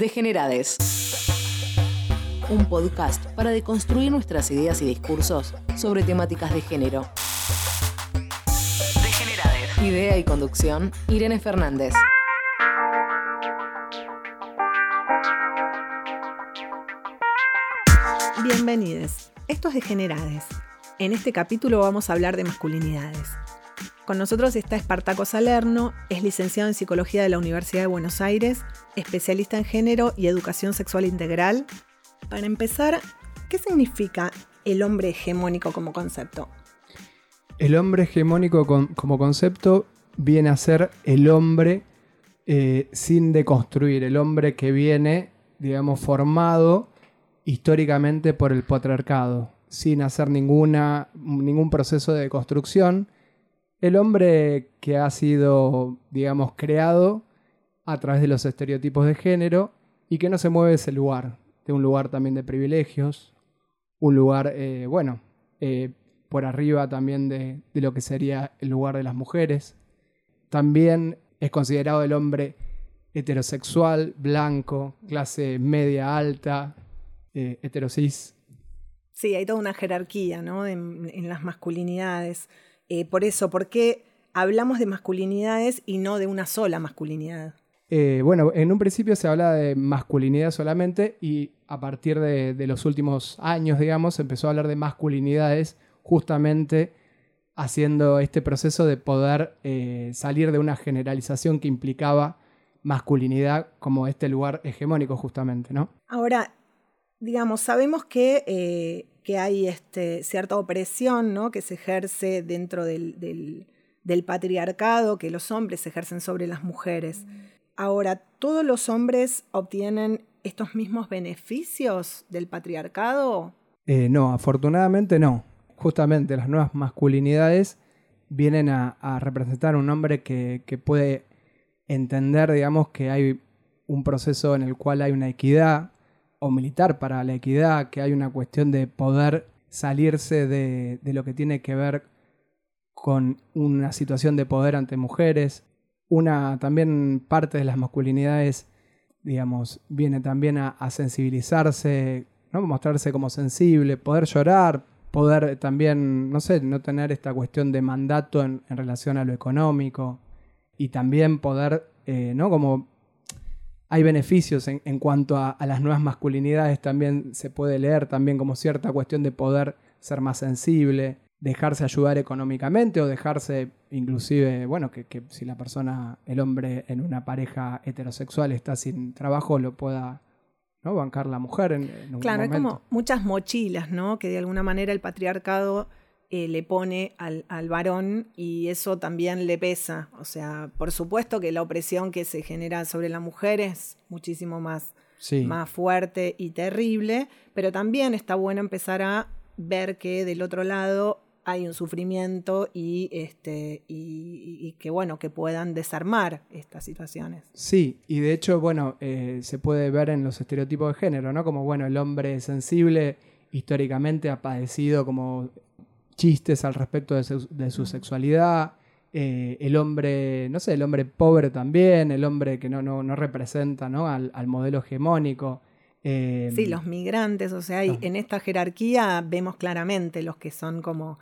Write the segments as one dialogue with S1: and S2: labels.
S1: Degenerades. Un podcast para deconstruir nuestras ideas y discursos sobre temáticas de género. Degenerades. Idea y conducción, Irene Fernández.
S2: Bienvenidos. Esto es Degenerades. En este capítulo vamos a hablar de masculinidades. Con nosotros está Espartaco Salerno, es licenciado en Psicología de la Universidad de Buenos Aires, especialista en género y educación sexual integral. Para empezar, ¿qué significa el hombre hegemónico como concepto?
S3: El hombre hegemónico como concepto viene a ser el hombre eh, sin deconstruir, el hombre que viene, digamos, formado históricamente por el patriarcado, sin hacer ninguna, ningún proceso de deconstrucción el hombre que ha sido, digamos, creado a través de los estereotipos de género y que no se mueve de ese lugar, de un lugar también de privilegios, un lugar, eh, bueno, eh, por arriba también de, lo que sería el lugar de las mujeres. También es considerado el hombre heterosexual, blanco, clase media alta, eh, heterosis.
S2: Sí, hay toda una jerarquía ¿no? en las masculinidades. Eh, por eso, ¿por qué hablamos de masculinidades y no de una sola masculinidad?
S3: Eh, bueno, en un principio se habla de masculinidad solamente y a partir de, los últimos años, digamos, se empezó a hablar de masculinidades justamente haciendo este proceso de poder eh, salir de una generalización que implicaba masculinidad como este lugar hegemónico justamente, ¿no?
S2: Ahora, digamos, sabemos que que hay este, cierta opresión ¿no? que se ejerce dentro del, patriarcado, que los hombres ejercen sobre las mujeres. Ahora, ¿todos los hombres obtienen estos mismos beneficios del patriarcado?
S3: Eh, no, afortunadamente no. Justamente las nuevas masculinidades vienen a, representar un hombre que, que, puede entender, digamos, que hay un proceso en el cual hay una equidad, o militar para la equidad, que hay una cuestión de poder salirse de, lo que tiene que ver con una situación de poder ante mujeres. Una también parte de las masculinidades, digamos, viene también a, sensibilizarse, ¿no? mostrarse como sensible, poder llorar, poder también, no sé, no tener esta cuestión de mandato en, relación a lo económico y también poder, eh, ¿no? Como hay beneficios en, cuanto a, las nuevas masculinidades, también se puede leer también como cierta cuestión de poder ser más sensible, dejarse ayudar económicamente o dejarse inclusive, bueno, que, si la persona, el hombre en una pareja heterosexual está sin trabajo, lo pueda ¿no? bancar la mujer en, en un
S2: claro,
S3: hay
S2: como muchas mochilas, ¿no? Que de alguna manera el patriarcado eh, le pone al, varón y eso también le pesa. O sea, por supuesto que la opresión que se genera sobre la mujer es muchísimo más, más fuerte y terrible, pero también está bueno empezar a ver que del otro lado hay un sufrimiento y, este, y, que bueno, que puedan desarmar estas situaciones.
S3: Sí, y de hecho, bueno, eh, se puede ver en los estereotipos de género, ¿no? Como bueno, el hombre sensible históricamente ha padecido como chistes al respecto de su, sexualidad. Eh, el hombre, no sé, el hombre pobre también, el hombre que no, no, representa ¿no? Al, modelo hegemónico.
S2: Eh, sí, los migrantes, o sea, en esta jerarquía vemos claramente los que son como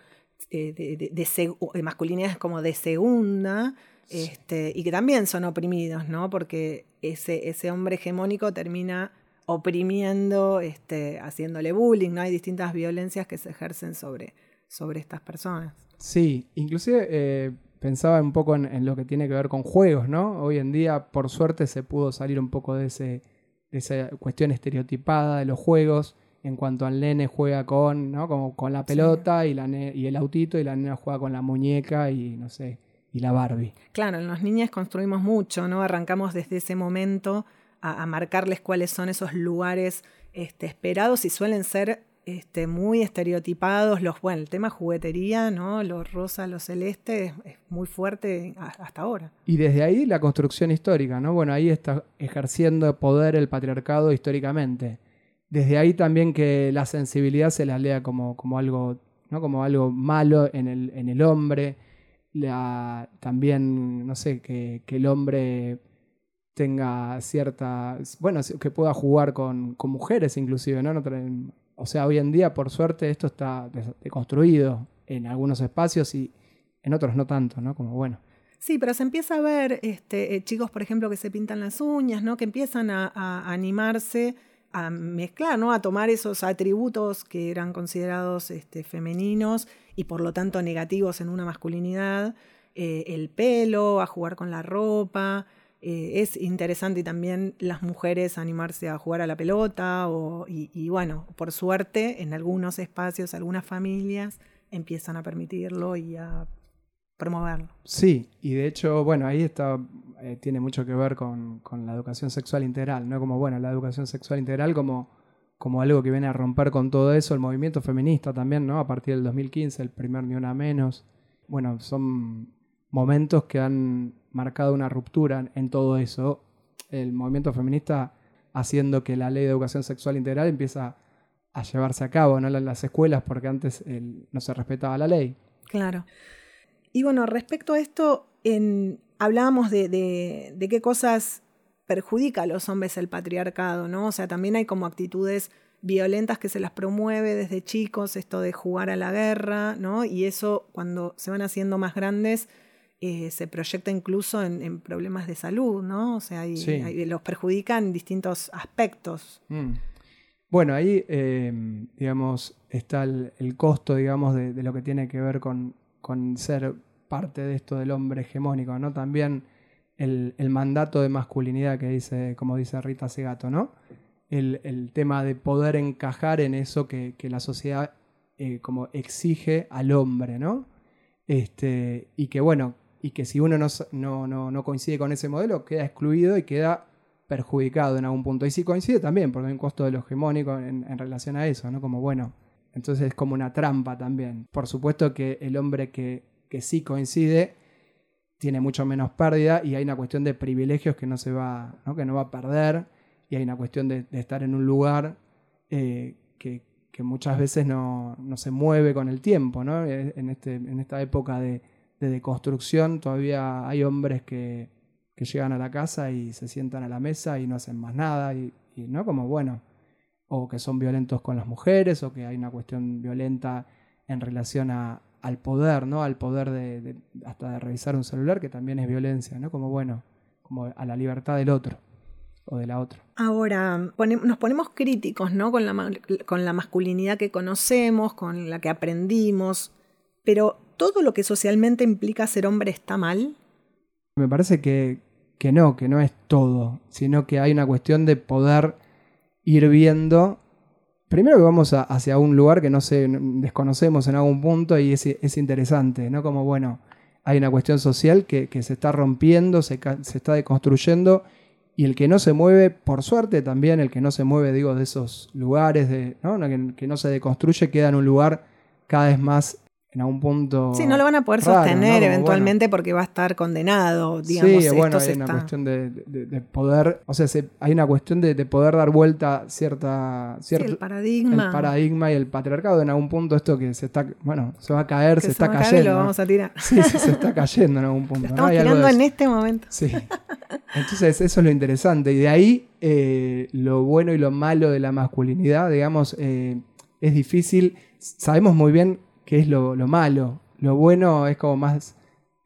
S2: eh, de, masculinidades como de segunda, este, y que también son oprimidos, ¿no? Porque ese, ese hombre hegemónico termina oprimiendo, este, haciéndole bullying, ¿no? Hay distintas violencias que se ejercen sobre, sobre estas personas.
S3: Sí, inclusive eh, pensaba un poco en, lo que tiene que ver con juegos, ¿no? Hoy en día, por suerte, se pudo salir un poco de, ese, de esa cuestión estereotipada de los juegos en cuanto al nene juega con, ¿no? Como con la pelota y, la y el autito y la nena juega con la muñeca y no sé, y la Barbie.
S2: Claro, en los niños construimos mucho, ¿no? Arrancamos desde ese momento a, marcarles cuáles son esos lugares este, esperados y suelen ser este, muy estereotipados. Los, bueno, el tema juguetería, ¿no? Los rosa, los celeste, es, muy fuerte hasta ahora.
S3: Y desde ahí la construcción histórica, ¿no? Bueno, ahí está ejerciendo poder el patriarcado históricamente. Desde ahí también que la sensibilidad se la lea como, como algo, ¿no? Como algo malo en el, en el hombre. La, también, no sé, que, que el hombre tenga cierta, bueno, que pueda jugar con, mujeres inclusive, ¿no? O sea, hoy en día, por suerte, esto está deconstruido en algunos espacios y en otros no tanto, ¿no? Como bueno.
S2: Sí, pero se empieza a ver este, eh, chicos, por ejemplo, que se pintan las uñas, ¿no? Que empiezan a, animarse a mezclar, ¿no? A tomar esos atributos que eran considerados este, femeninos y por lo tanto negativos en una masculinidad, eh, el pelo, a jugar con la ropa. Eh, es interesante también las mujeres animarse a jugar a la pelota o, y bueno, por suerte en algunos espacios, algunas familias empiezan a permitirlo y a promoverlo.
S3: Sí, y de hecho, bueno, ahí está, eh, tiene mucho que ver con, la educación sexual integral, ¿no? Como, bueno, la educación sexual integral como, como algo que viene a romper con todo eso, el movimiento feminista también, ¿no? A partir del 2015, el primer Ni Una Menos. Bueno, son momentos que han marcado una ruptura en todo eso. El movimiento feminista haciendo que la ley de educación sexual integral empieza a llevarse a cabo ¿no? en las escuelas porque antes no se respetaba la ley.
S2: Claro. Y bueno, respecto a esto, hablábamos de, de, qué cosas perjudica a los hombres el patriarcado, ¿no? O sea, también hay como actitudes violentas que se las promueve desde chicos, esto de jugar a la guerra, ¿no? Y eso cuando se van haciendo más grandes eh, se proyecta incluso en, problemas de salud, ¿no? O sea, los perjudican en distintos aspectos.
S3: Mm. Bueno, ahí, eh, digamos, está el, costo, digamos, de, lo que tiene que ver con, con ser parte de esto del hombre hegemónico, ¿no? También el, mandato de masculinidad que dice, como dice Rita Segato, ¿no? El, tema de poder encajar en eso que, la sociedad eh, como exige al hombre, ¿no? Este, y que bueno, y que si uno no, no, coincide con ese modelo, queda excluido y queda perjudicado en algún punto. Y si coincide también, porque hay un costo de lo hegemónico en, relación a eso, ¿no? Como bueno, entonces es como una trampa también. Por supuesto que el hombre que, que sí coincide tiene mucho menos pérdida y hay una cuestión de privilegios que no se va, ¿no? que no va a perder y hay una cuestión de, estar en un lugar eh, que, muchas veces no, se mueve con el tiempo. ¿no? Eh, en, este, en esta época de, deconstrucción todavía hay hombres que, llegan a la casa y se sientan a la mesa y no hacen más nada y, y no como bueno o que son violentos con las mujeres, o que hay una cuestión violenta en relación a, al poder, ¿no? Al poder de, hasta de revisar un celular, que también es violencia, ¿no? Como bueno, como a la libertad del otro o de la otra.
S2: Ahora, nos ponemos críticos, ¿no? Con la, con la masculinidad que conocemos, con la que aprendimos, pero ¿todo lo que socialmente implica ser hombre está mal?
S3: Me parece que, que no, que no es todo, sino que hay una cuestión de poder ir viendo. Primero que vamos hacia un lugar que no sé, desconocemos en algún punto y es, interesante, ¿no? Como bueno, hay una cuestión social que, se está rompiendo, se, está deconstruyendo y el que no se mueve, por suerte también, el que no se mueve, digo, de esos lugares, de, que, no se deconstruye, queda en un lugar cada vez más en algún punto.
S2: Sí, no lo van a poder sostener eventualmente porque va a estar condenado. Digamos,
S3: sí, bueno, hay una cuestión de, poder, o sea, hay una cuestión de, poder dar vuelta cierta, cierto,
S2: el paradigma.
S3: El paradigma y el patriarcado. En algún punto esto que se está, bueno, se va a caer, se, está cayendo.
S2: lo vamos a tirar.
S3: Sí, sí, se está cayendo en algún punto.
S2: estamos tirando en este momento.
S3: Sí. Entonces, eso es lo interesante. Y de ahí, eh, lo bueno y lo malo de la masculinidad, digamos, eh, es difícil. Sabemos muy bien que es lo, malo. Lo bueno es como más,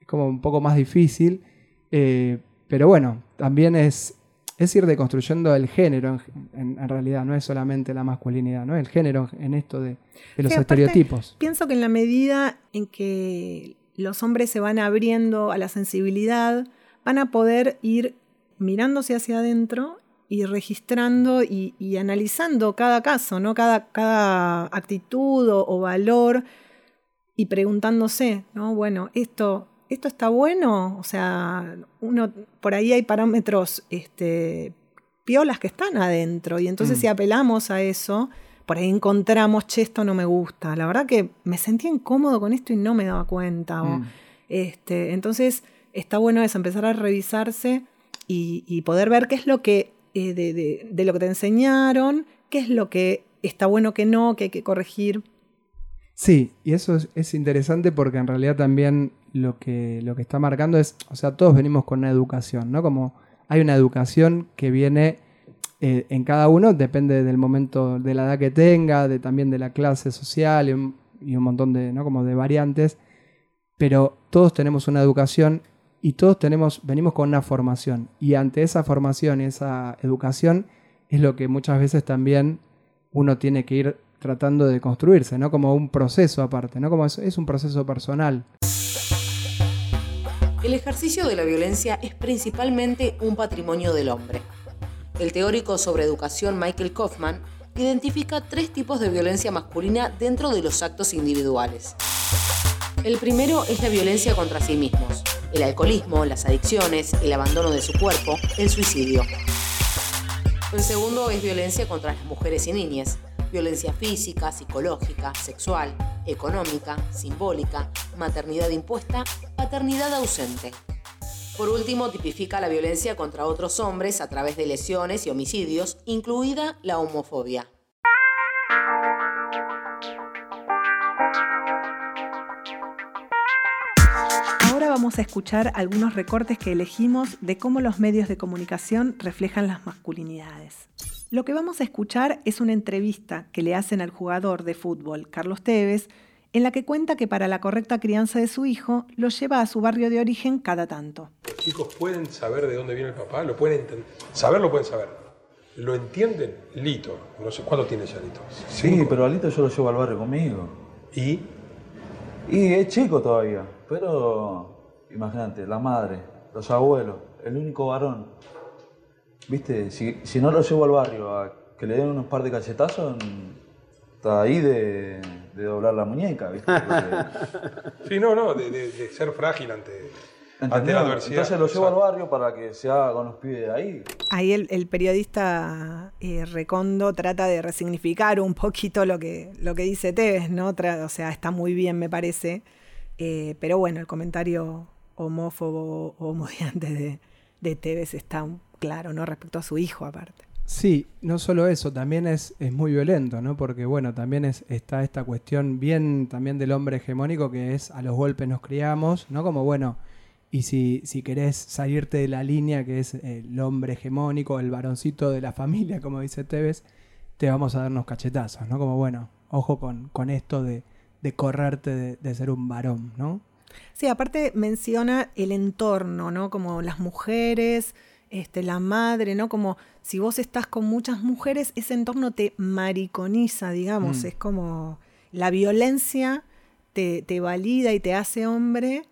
S3: es como un poco más difícil. Eh, pero bueno, también es, es ir deconstruyendo el género en, realidad, no es solamente la masculinidad, ¿no? El género en esto de, los estereotipos.
S2: Pienso que en la medida en que los hombres se van abriendo a la sensibilidad, van a poder ir mirándose hacia adentro y registrando y, analizando cada caso, ¿no? Cada, cada actitud o valor y preguntándose, ¿no? Bueno, esto, esto está bueno, o sea, uno por ahí hay parámetros este, piolas que están adentro y entonces si mm. apelamos a eso, por ahí encontramos, che, esto no me gusta. La verdad que me sentía incómodo con esto y no me daba cuenta. Mm. este, entonces está bueno eso, empezar a revisarse y, poder ver qué es lo que eh, de, de lo que te enseñaron, qué es lo que está bueno que no, que hay que corregir.
S3: Sí, y eso es, interesante porque en realidad también lo que, lo que está marcando es, o sea, todos venimos con una educación, ¿no? Como hay una educación que viene eh, en cada uno, depende del momento, de la edad que tenga, de, también de la clase social y un, montón de, ¿no? como de variantes, pero todos tenemos una educación y todos tenemos, venimos con una formación. Y ante esa formación y esa educación es lo que muchas veces también uno tiene que ir tratando de construirse, ¿no? Como un proceso aparte, ¿no? Como es, un proceso personal.
S1: El ejercicio de la violencia es principalmente un patrimonio del hombre. El teórico sobre educación Michael Kaufman identifica tres tipos de violencia masculina dentro de los actos individuales. El primero es la violencia contra sí mismos, el alcoholismo, las adicciones, el abandono de su cuerpo, el suicidio. El segundo es violencia contra las mujeres y niñas, violencia física, psicológica, sexual, económica, simbólica, maternidad impuesta, paternidad ausente. Por último, tipifica la violencia contra otros hombres a través de lesiones y homicidios, incluida la homofobia.
S2: Ahora vamos a escuchar algunos recortes que elegimos de cómo los medios de comunicación reflejan las masculinidades. Lo que vamos a escuchar es una entrevista que le hacen al jugador de fútbol Carlos Tevez, en la que cuenta que para la correcta crianza de su hijo lo lleva a su barrio de origen cada tanto.
S4: Chicos, ¿pueden saber de dónde viene el papá? ¿Lo pueden entender? Saber lo pueden saber. ¿Lo entienden? Lito. No sé, ¿cuánto tiene ya Lito?
S5: Sí,
S4: Cinco.
S5: pero Alito yo lo llevo al barrio conmigo.
S4: ¿Y?
S5: Y es chico todavía, pero imagínate, la madre, los abuelos, el único varón. Viste, si, si no lo llevo al barrio a que le den unos par de cachetazos, está ahí de, de doblar la muñeca, ¿viste? Porque-
S4: Sí, no, no, de, de- de ser frágil ante, ante la adversidad.
S5: Entonces lo llevo al barrio para que se haga con los pibes de ahí.
S2: Ahí el, el periodista eh, Recondo trata de resignificar un poquito lo que, lo que dice Tevez, ¿no? Tra- o sea, está muy bien, me parece. Eh, pero bueno, el comentario homófobo o odiante de, de Tevez está claro, ¿no? Respecto a su hijo, aparte.
S3: Sí, no solo eso, también es, es muy violento, ¿no? Porque, bueno, también es, está esta cuestión bien también del hombre hegemónico que es a los golpes nos criamos, ¿no? Como, bueno, y si, si querés salirte de la línea que es el hombre hegemónico, el varoncito de la familia, como dice Tevez, te vamos a dar unos cachetazos, ¿no? Como, bueno, ojo con, con esto de, de correrte de, de ser un varón, ¿no?
S2: Sí, aparte menciona el entorno, ¿no? Como las mujeres, este, la madre, ¿no? Como si vos estás con muchas mujeres, ese entorno te mariconiza, digamos.
S3: Mm.
S2: Es como la violencia te, te valida y te hace hombre.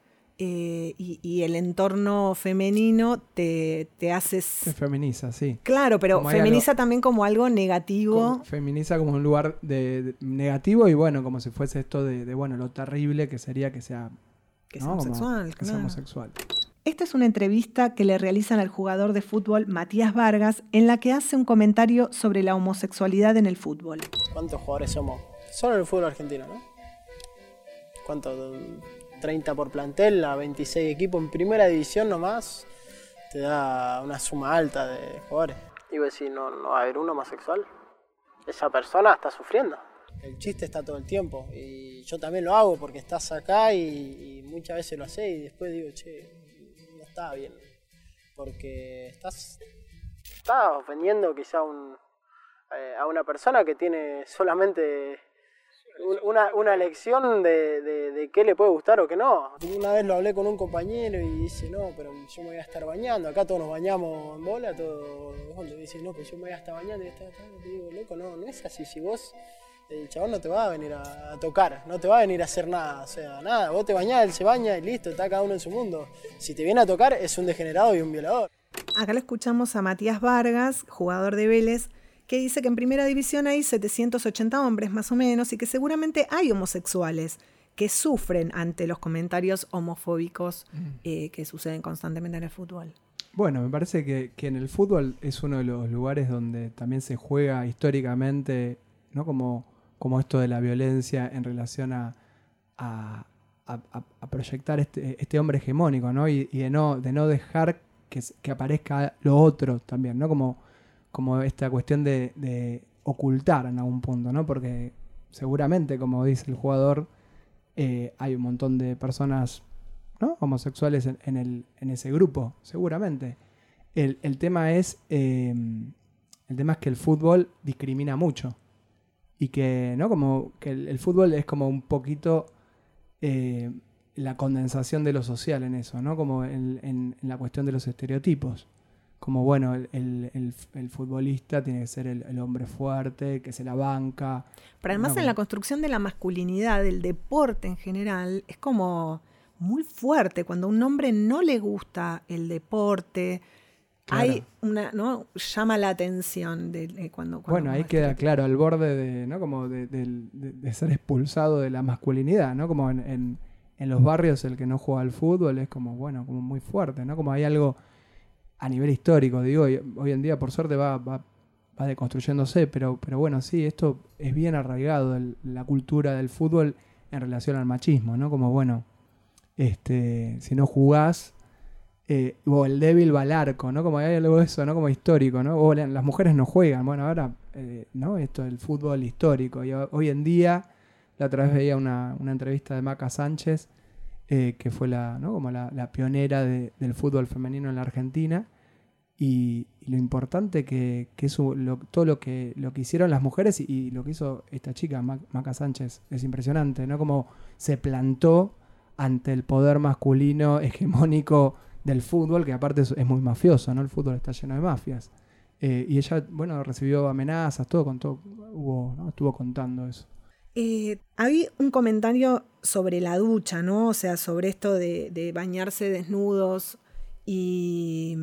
S2: eh, y, y el entorno femenino te, te hace...
S3: Se feminiza, sí.
S2: Claro, pero
S3: Como
S2: feminiza también como algo negativo.
S3: Como- feminiza como un lugar de, de- negativo y bueno, como si fuese esto de, de, bueno, lo terrible que sería que sea,
S2: Que
S3: ¿no?
S2: sea
S3: Como
S2: homosexual,
S3: que sea homosexual.
S2: Esta es una entrevista que le realizan al jugador de fútbol Matías Vargas, en la que hace un comentario sobre la homosexualidad en el fútbol.
S6: ¿Cuántos jugadores somos? Solo en el fútbol argentino, ¿no? ¿Cuánto? 30 por plantel, a 26 equipos en primera división nomás, te da una suma alta de jugadores. Y vos decís, no, no va a haber uno homosexual. Esa persona está sufriendo. El chiste está todo el tiempo y yo también lo hago porque estás acá y, y muchas veces lo haces y después digo, che, está bien. Porque estás, estás ofendiendo quizá un, eh, a una persona que tiene solamente un- una, una lección de, de, de qué le puede gustar o qué no. Una vez lo hablé con un compañero y dice, no, pero yo me voy a estar bañando, acá todos nos bañamos en bola, todo. Bueno, dice, no, pero yo me voy a estar bañando y está, está. Digo, loco, no, no es así, si vos, el chabón no te va a venir a, a tocar, no te va a venir a hacer nada, o sea, nada, vos te bañás, él se baña y listo, está cada uno en su mundo. Si te viene a tocar, es un degenerado y un violador.
S2: Acá lo escuchamos a Matías Vargas, jugador de Vélez, que dice que en primera división hay 780 hombres más o menos y que seguramente hay homosexuales que sufren ante los comentarios homofóbicos eh, que suceden constantemente en el fútbol.
S3: Bueno, me parece que, que en el fútbol es uno de los lugares donde también se juega históricamente, ¿no? Como, como esto de la violencia en relación a, proyectar este, este hombre hegemónico, ¿no? Y, de no, de no dejar que, aparezca lo otro también, ¿no? Como, esta cuestión de, ocultar en algún punto, ¿no? Porque seguramente, como dice el jugador, eh, hay un montón de personas homosexuales en, ese grupo, seguramente. El, el tema es. eh, el tema es que el fútbol discrimina mucho. Y que, ¿no? Como que el, el fútbol es como un poquito eh, la condensación de lo social en eso, ¿no? Como en, en- en la cuestión de los estereotipos. Como, bueno, el, el- futbolista tiene que ser el, hombre fuerte, que se la banca.
S2: Pero además
S3: No,
S2: en la construcción de la masculinidad, del deporte en general, es como muy fuerte. Cuando a un hombre no le gusta el deporte,
S3: Claro.
S2: hay una, ¿no? Llama la atención de, de cuando, cuando
S3: Bueno, ahí queda claro, al borde de, ¿no? Como de, del- de- de ser expulsado de la masculinidad, ¿no? Como en, en- en los barrios el que no juega al fútbol es como, bueno, como muy fuerte, ¿no? Como hay algo a nivel histórico, digo, y hoy en día por suerte va, va, va deconstruyéndose, pero, pero bueno, sí, esto es bien arraigado, el- la cultura del fútbol en relación al machismo, ¿no? Como, bueno, este, si no jugás, eh, o el débil va al arco, ¿no? Como hay algo de eso, ¿no? Como histórico, ¿no? O la- las mujeres no juegan. Bueno, ahora, eh, ¿no? Esto del fútbol histórico. Y ho- hoy en día, la otra vez veía una, una entrevista de Maca Sánchez, eh, que fue la, ¿no? Como la, la pionera de- del fútbol femenino en la Argentina. Y, lo importante que, que es todo lo que, lo que hicieron las mujeres y, lo que hizo esta chica, Ma- Maca Sánchez, es impresionante, ¿no? Como se plantó ante el poder masculino hegemónico del fútbol, que aparte es, es muy mafioso, ¿no? El fútbol está lleno de mafias. Eh, y ella, bueno, recibió amenazas, todo, contó, hubo, ¿no? estuvo contando eso.
S2: Eh, hay un comentario sobre la ducha, ¿no? O sea, sobre esto de, de bañarse desnudos y,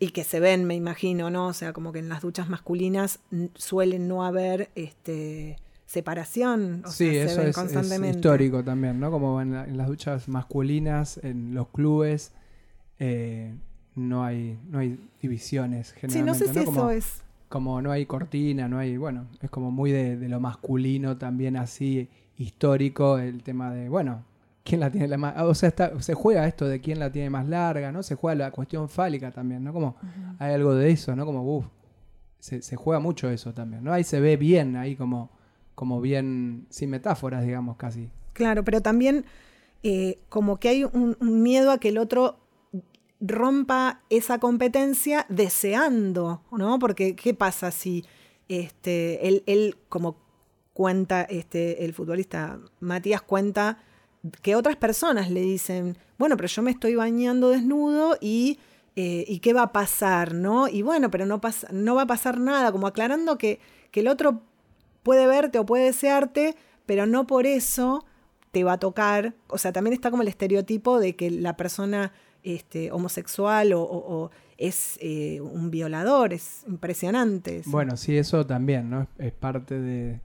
S2: y que se ven, me imagino, ¿no? O sea, como que en las duchas masculinas suelen no haber este, separación, o
S3: sí,
S2: sea,
S3: eso
S2: se ven
S3: es, es
S2: constantemente.
S3: histórico también, ¿no? Como en, la- en las duchas masculinas, en los clubes, eh, no, hay, no hay divisiones
S2: Sí, no
S3: generalmente,
S2: sé si eso
S3: Como,
S2: es.
S3: como no hay cortina, no hay, bueno, es como muy de, de lo masculino también así histórico, el tema de, bueno, ¿quién la tiene la más? O sea, está, se juega esto de quién la tiene más larga, ¿no? Se juega la cuestión fálica también, ¿no? Como hay algo de eso, ¿no? Como, uff, se, se juega mucho eso también, ¿no? Ahí se ve bien, ahí como, como bien, sin metáforas, digamos, casi.
S2: Claro, pero también eh, como que hay un, un miedo a que el otro rompa esa competencia deseando, ¿no? Porque ¿qué pasa si este, él, él, como cuenta este, el futbolista Matías, cuenta que otras personas le dicen, bueno, pero yo me estoy bañando desnudo y, eh, ¿y qué va a pasar? ¿no? Y bueno, pero no, pasa, no va a pasar nada, como aclarando que, que el otro puede verte o puede desearte, pero no por eso te va a tocar. O sea, también está como el estereotipo de que la persona este, homosexual o, o- o es eh, un violador, es impresionante. eso.
S3: Bueno, sí, eso también, ¿no? Es, parte de.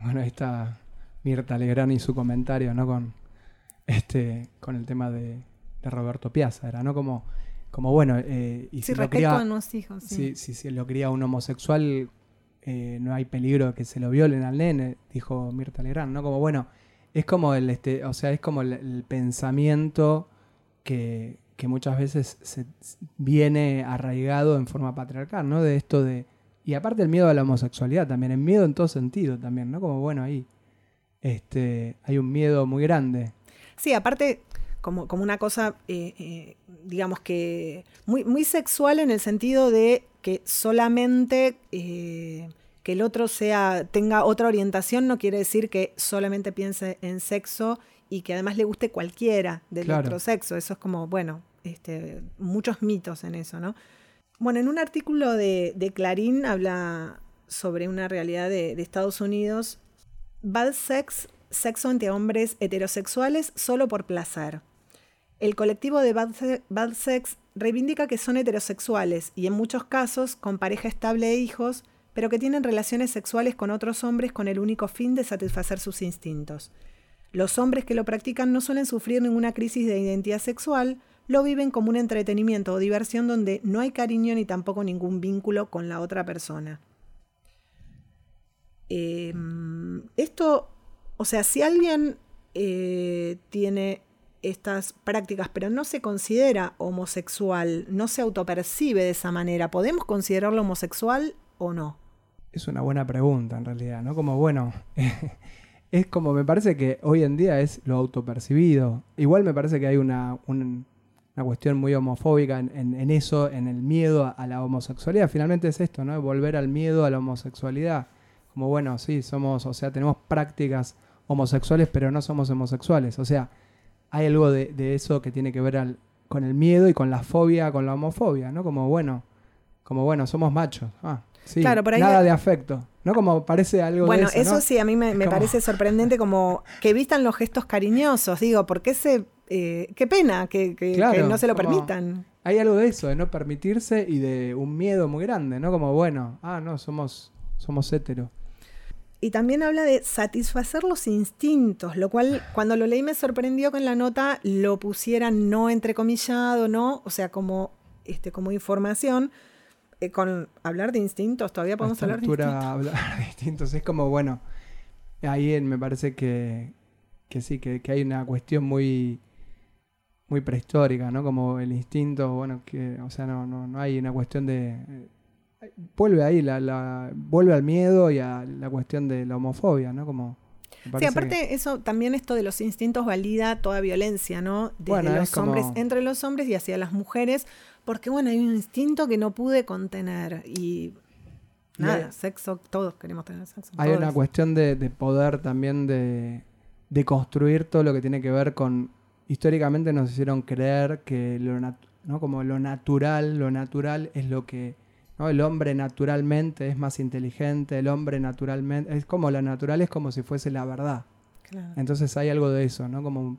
S3: Bueno, ahí está Mirta Legrand y su comentario, ¿no? Con este, con el tema de, de Roberto Piazza, era, ¿no? Como, como bueno, eh, y
S2: sí,
S3: si lo cría-
S2: a los hijos. Sí.
S3: si, si se lo cría un homosexual, eh, no hay peligro de que se lo violen al nene, dijo Mirta Legrand, ¿no? Como bueno, es como el este, o sea, es como el, pensamiento que, que muchas veces se viene arraigado en forma patriarcal, ¿no? De esto de. Y aparte el miedo a la homosexualidad también, el miedo en todo sentido también, ¿no? Como bueno, ahí. Este, hay un miedo muy grande.
S2: Sí, aparte, como, como una cosa, eh, eh, digamos que muy, muy sexual en el sentido de que solamente eh, que el otro sea, tenga otra orientación no quiere decir que solamente piense en sexo y que además le guste cualquiera del
S3: Claro.
S2: otro sexo. Eso es como, bueno, este, muchos mitos en eso, ¿no? Bueno, en un artículo de, de Clarín habla sobre una realidad de, de Estados Unidos Bad sex, sexo entre hombres heterosexuales solo por placer. El colectivo de bad, se- bad sex reivindica que son heterosexuales y en muchos casos con pareja estable e hijos, pero que tienen relaciones sexuales con otros hombres con el único fin de satisfacer sus instintos. Los hombres que lo practican no suelen sufrir ninguna crisis de identidad sexual, lo viven como un entretenimiento o diversión donde no hay cariño ni tampoco ningún vínculo con la otra persona. Eh, esto, o sea, si alguien eh, tiene estas prácticas, pero no se considera homosexual, no se autopercibe de esa manera, ¿podemos considerarlo homosexual o no?
S3: Es una buena pregunta en realidad, ¿no? Como bueno, es como me parece que hoy en día es lo autopercibido. Igual me parece que hay una, un- una cuestión muy homofóbica en, eso, en el miedo a, la homosexualidad. Finalmente es esto, ¿no? Volver al miedo a la homosexualidad. Como bueno, sí, somos, o sea, tenemos prácticas homosexuales, pero no somos homosexuales. O sea, hay algo de, eso que tiene que ver con el miedo y con la fobia, con la homofobia, ¿no? Como bueno, como bueno, somos machos. Ah, sí, claro, nada de afecto. ¿No? Como parece algo
S2: Bueno,
S3: de
S2: eso, eso sí, a mí me, parece sorprendente como que vistan los gestos cariñosos. Digo, ¿por qué se eh, qué pena que, no se lo permitan.
S3: Hay algo de eso, de no permitirse y de un miedo muy grande, ¿no? Como, bueno, ah, no, somos, somos héteros.
S2: Y también habla de satisfacer los instintos, lo cual cuando lo leí me sorprendió que en la nota lo pusieran no entrecomillado, ¿no? O sea, como, este, como información. Eh, con hablar de instintos, todavía podemos hablar de instintos.
S3: hablar de instintos. Es como, bueno, ahí me parece que, que sí, que, que hay una cuestión muy muy prehistórica, ¿no? Como el instinto, bueno, que, o sea, no, no, no hay una cuestión de... Eh, vuelve ahí, la, la, vuelve al miedo y a la cuestión de la homofobia, ¿no? Como...
S2: Sí, aparte eso también esto de los instintos valida toda violencia, ¿no? Desde los hombres, entre los hombres y hacia las mujeres, porque bueno, hay un instinto que no pude contener y nada, sexo, todos queremos tener sexo.
S3: Hay una cuestión de, de, poder también de, de construir todo lo que tiene que ver con históricamente nos hicieron creer que lo, ¿no? como lo natural, lo natural es lo que ¿no? el hombre naturalmente es más inteligente, el hombre naturalmente es como la natural es como si fuese la verdad. Entonces hay algo de eso, ¿no? Como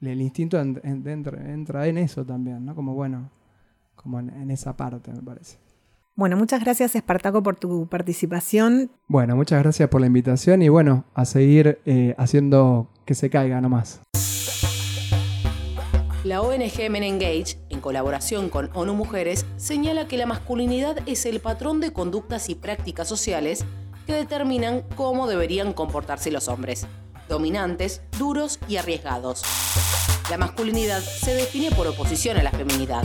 S3: el instinto entra, en eso también, ¿no? Como bueno, como en, esa parte me parece.
S2: Bueno, muchas gracias Espartaco por tu participación.
S3: Bueno, muchas gracias por la invitación y bueno, a seguir eh, haciendo que se caiga nomás.
S1: La ONG Men Engage, en colaboración con ONU Mujeres, señala que la masculinidad es el patrón de conductas y prácticas sociales que determinan cómo deberían comportarse los hombres, dominantes, duros y arriesgados. La masculinidad se define por oposición a la feminidad.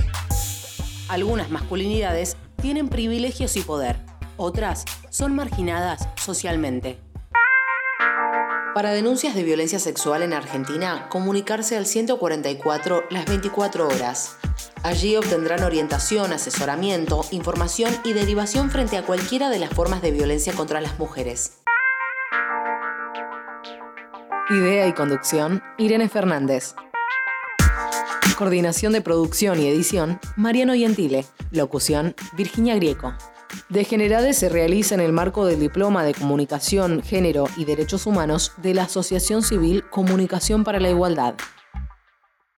S1: Algunas masculinidades tienen privilegios y poder, otras son marginadas socialmente. Para denuncias de violencia sexual en Argentina, comunicarse al 144 las 24 horas. Allí obtendrán orientación, asesoramiento, información y derivación frente a cualquiera de las formas de violencia contra las mujeres. Idea y conducción, Irene Fernández. Coordinación de producción y edición, Mariano Gentile. Locución, Virginia Grieco. Degenerades se realiza en el marco del Diploma de Comunicación, Género y Derechos Humanos de la Asociación Civil Comunicación para la Igualdad.